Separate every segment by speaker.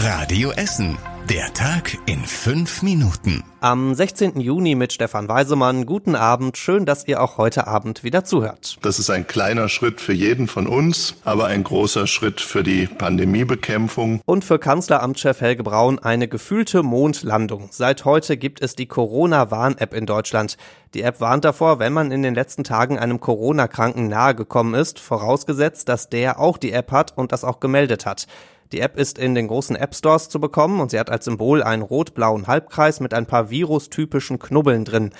Speaker 1: Radio Essen. Der Tag in fünf Minuten.
Speaker 2: Am 16. Juni mit Stefan Weisemann. Guten Abend. Schön, dass ihr auch heute Abend wieder zuhört.
Speaker 3: Das ist ein kleiner Schritt für jeden von uns, aber ein großer Schritt für die Pandemiebekämpfung.
Speaker 2: Und für Kanzleramtschef Helge Braun eine gefühlte Mondlandung. Seit heute gibt es die Corona-Warn-App in Deutschland. Die App warnt davor, wenn man in den letzten Tagen einem Corona-Kranken nahegekommen ist, vorausgesetzt, dass der auch die App hat und das auch gemeldet hat. Die App ist in den großen App Stores zu bekommen und sie hat als Symbol einen rot-blauen Halbkreis mit ein paar virustypischen Knubbeln drin.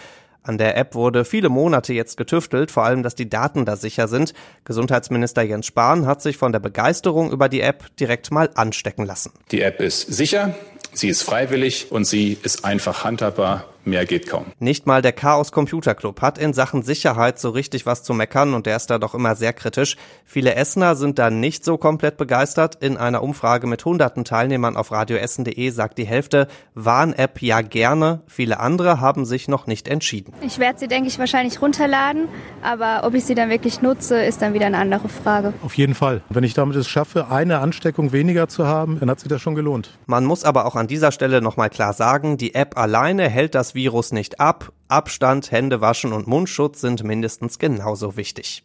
Speaker 2: An der App wurde viele Monate jetzt getüftelt, vor allem, dass die Daten da sicher sind. Gesundheitsminister Jens Spahn hat sich von der Begeisterung über die App direkt mal anstecken lassen.
Speaker 4: Die App ist sicher, sie ist freiwillig und sie ist einfach handhabbar Mehr geht kaum.
Speaker 2: Nicht mal der Chaos Computer Club hat in Sachen Sicherheit so richtig was zu meckern und der ist da doch immer sehr kritisch. Viele Essener sind da nicht so komplett begeistert. In einer Umfrage mit hunderten Teilnehmern auf radioessen.de sagt die Hälfte Warn-App ja gerne. Viele andere haben sich noch nicht entschieden.
Speaker 5: Ich werde sie, denke ich, wahrscheinlich runterladen, aber ob ich sie dann wirklich nutze, ist dann wieder eine andere Frage.
Speaker 6: Auf jeden Fall. Wenn ich damit es schaffe, eine Ansteckung weniger zu haben, dann hat sich das schon gelohnt.
Speaker 2: Man muss aber auch an dieser Stelle nochmal klar sagen, die App alleine hält das Virus nicht ab. Abstand, Hände waschen und Mundschutz sind mindestens genauso wichtig.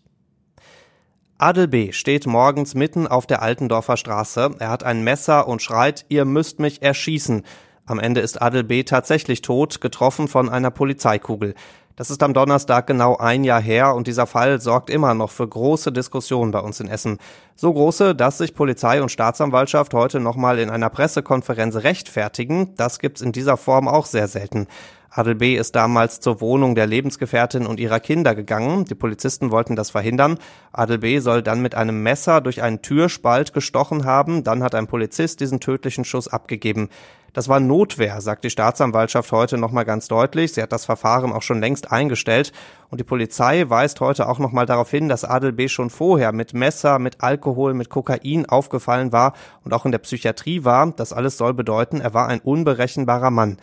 Speaker 2: Adel B. steht morgens mitten auf der Altendorfer Straße. Er hat ein Messer und schreit, ihr müsst mich erschießen. Am Ende ist Adel B. tatsächlich tot, getroffen von einer Polizeikugel. Das ist am Donnerstag genau ein Jahr her und dieser Fall sorgt immer noch für große Diskussionen bei uns in Essen. So große, dass sich Polizei und Staatsanwaltschaft heute nochmal in einer Pressekonferenz rechtfertigen. Das gibt's in dieser Form auch sehr selten. Adel B. ist damals zur Wohnung der Lebensgefährtin und ihrer Kinder gegangen. Die Polizisten wollten das verhindern. Adel B. soll dann mit einem Messer durch einen Türspalt gestochen haben. Dann hat ein Polizist diesen tödlichen Schuss abgegeben. Das war Notwehr, sagt die Staatsanwaltschaft heute nochmal ganz deutlich. Sie hat das Verfahren auch schon längst eingestellt. Und die Polizei weist heute auch nochmal darauf hin, dass Adel B. schon vorher mit Messer, mit Alkohol, mit Kokain aufgefallen war und auch in der Psychiatrie war. Das alles soll bedeuten, er war ein unberechenbarer Mann.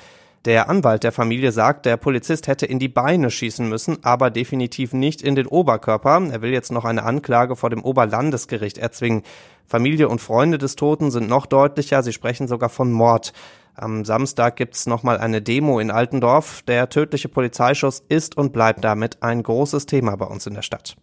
Speaker 2: Der Anwalt der Familie sagt, der Polizist hätte in die Beine schießen müssen, aber definitiv nicht in den Oberkörper. Er will jetzt noch eine Anklage vor dem Oberlandesgericht erzwingen. Familie und Freunde des Toten sind noch deutlicher, sie sprechen sogar von Mord. Am Samstag gibt's nochmal eine Demo in Altendorf. Der tödliche Polizeischuss ist und bleibt damit ein großes Thema bei uns in der Stadt.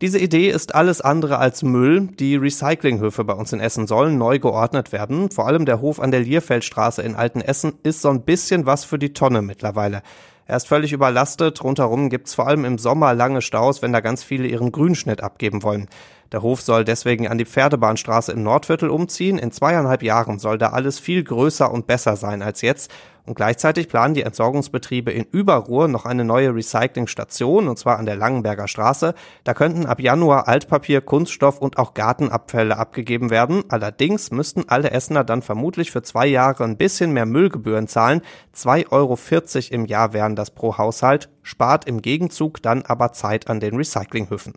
Speaker 2: Diese Idee ist alles andere als Müll. Die Recyclinghöfe bei uns in Essen sollen neu geordnet werden. Vor allem der Hof an der Lierfeldstraße in Altenessen ist so ein bisschen was für die Tonne mittlerweile. Er ist völlig überlastet. Rundherum gibt's vor allem im Sommer lange Staus, wenn da ganz viele ihren Grünschnitt abgeben wollen. Der Hof soll deswegen an die Pferdebahnstraße im Nordviertel umziehen. In zweieinhalb Jahren soll da alles viel größer und besser sein als jetzt. Und gleichzeitig planen die Entsorgungsbetriebe in Überruhr noch eine neue Recyclingstation, und zwar an der Langenberger Straße. Da könnten ab Januar Altpapier, Kunststoff und auch Gartenabfälle abgegeben werden. Allerdings müssten alle Essener dann vermutlich für zwei Jahre ein bisschen mehr Müllgebühren zahlen. 2,40 Euro im Jahr wären das pro Haushalt, spart im Gegenzug dann aber Zeit an den Recyclinghöfen.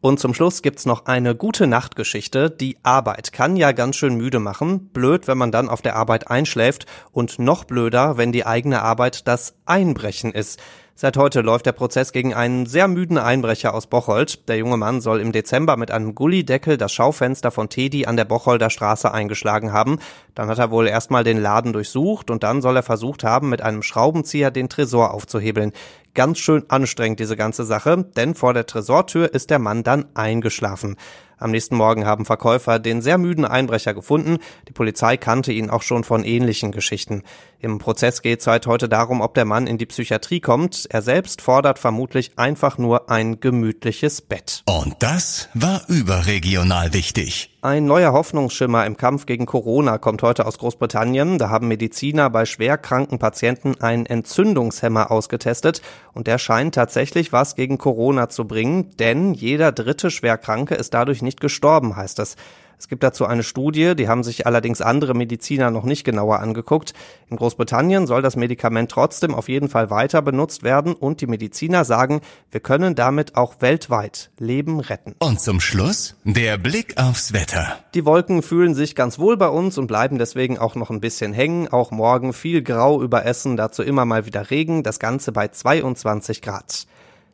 Speaker 2: Und zum Schluss gibt's noch eine gute Nachtgeschichte. Die Arbeit kann ja ganz schön müde machen. Blöd, wenn man dann auf der Arbeit einschläft. Und noch blöder, wenn die eigene Arbeit das Einbrechen ist. Seit heute läuft der Prozess gegen einen sehr müden Einbrecher aus Bocholt. Der junge Mann soll im Dezember mit einem Gullideckel das Schaufenster von Tedi an der Bocholder Straße eingeschlagen haben. Dann hat er wohl erstmal den Laden durchsucht und dann soll er versucht haben, mit einem Schraubenzieher den Tresor aufzuhebeln. Ganz schön anstrengend diese ganze Sache, denn vor der Tresortür ist der Mann dann eingeschlafen. Am nächsten Morgen haben Verkäufer den sehr müden Einbrecher gefunden. Die Polizei kannte ihn auch schon von ähnlichen Geschichten. Im Prozess geht es seit heute darum, ob der Mann in die Psychiatrie kommt. Er selbst fordert vermutlich einfach nur ein gemütliches Bett.
Speaker 1: Und das war überregional wichtig.
Speaker 2: Ein neuer Hoffnungsschimmer im Kampf gegen Corona kommt heute aus Großbritannien. Da haben Mediziner bei schwerkranken Patienten einen Entzündungshemmer ausgetestet und der scheint tatsächlich was gegen Corona zu bringen, denn jeder dritte Schwerkranke ist dadurch nicht gestorben, heißt es. Es gibt dazu eine Studie, die haben sich allerdings andere Mediziner noch nicht genauer angeguckt. In Großbritannien soll das Medikament trotzdem auf jeden Fall weiter benutzt werden und die Mediziner sagen, wir können damit auch weltweit Leben retten.
Speaker 1: Und zum Schluss der Blick aufs Wetter.
Speaker 2: Die Wolken fühlen sich ganz wohl bei uns und bleiben deswegen auch noch ein bisschen hängen. Auch morgen viel Grau über Essen, dazu immer mal wieder Regen, das Ganze bei 22 Grad.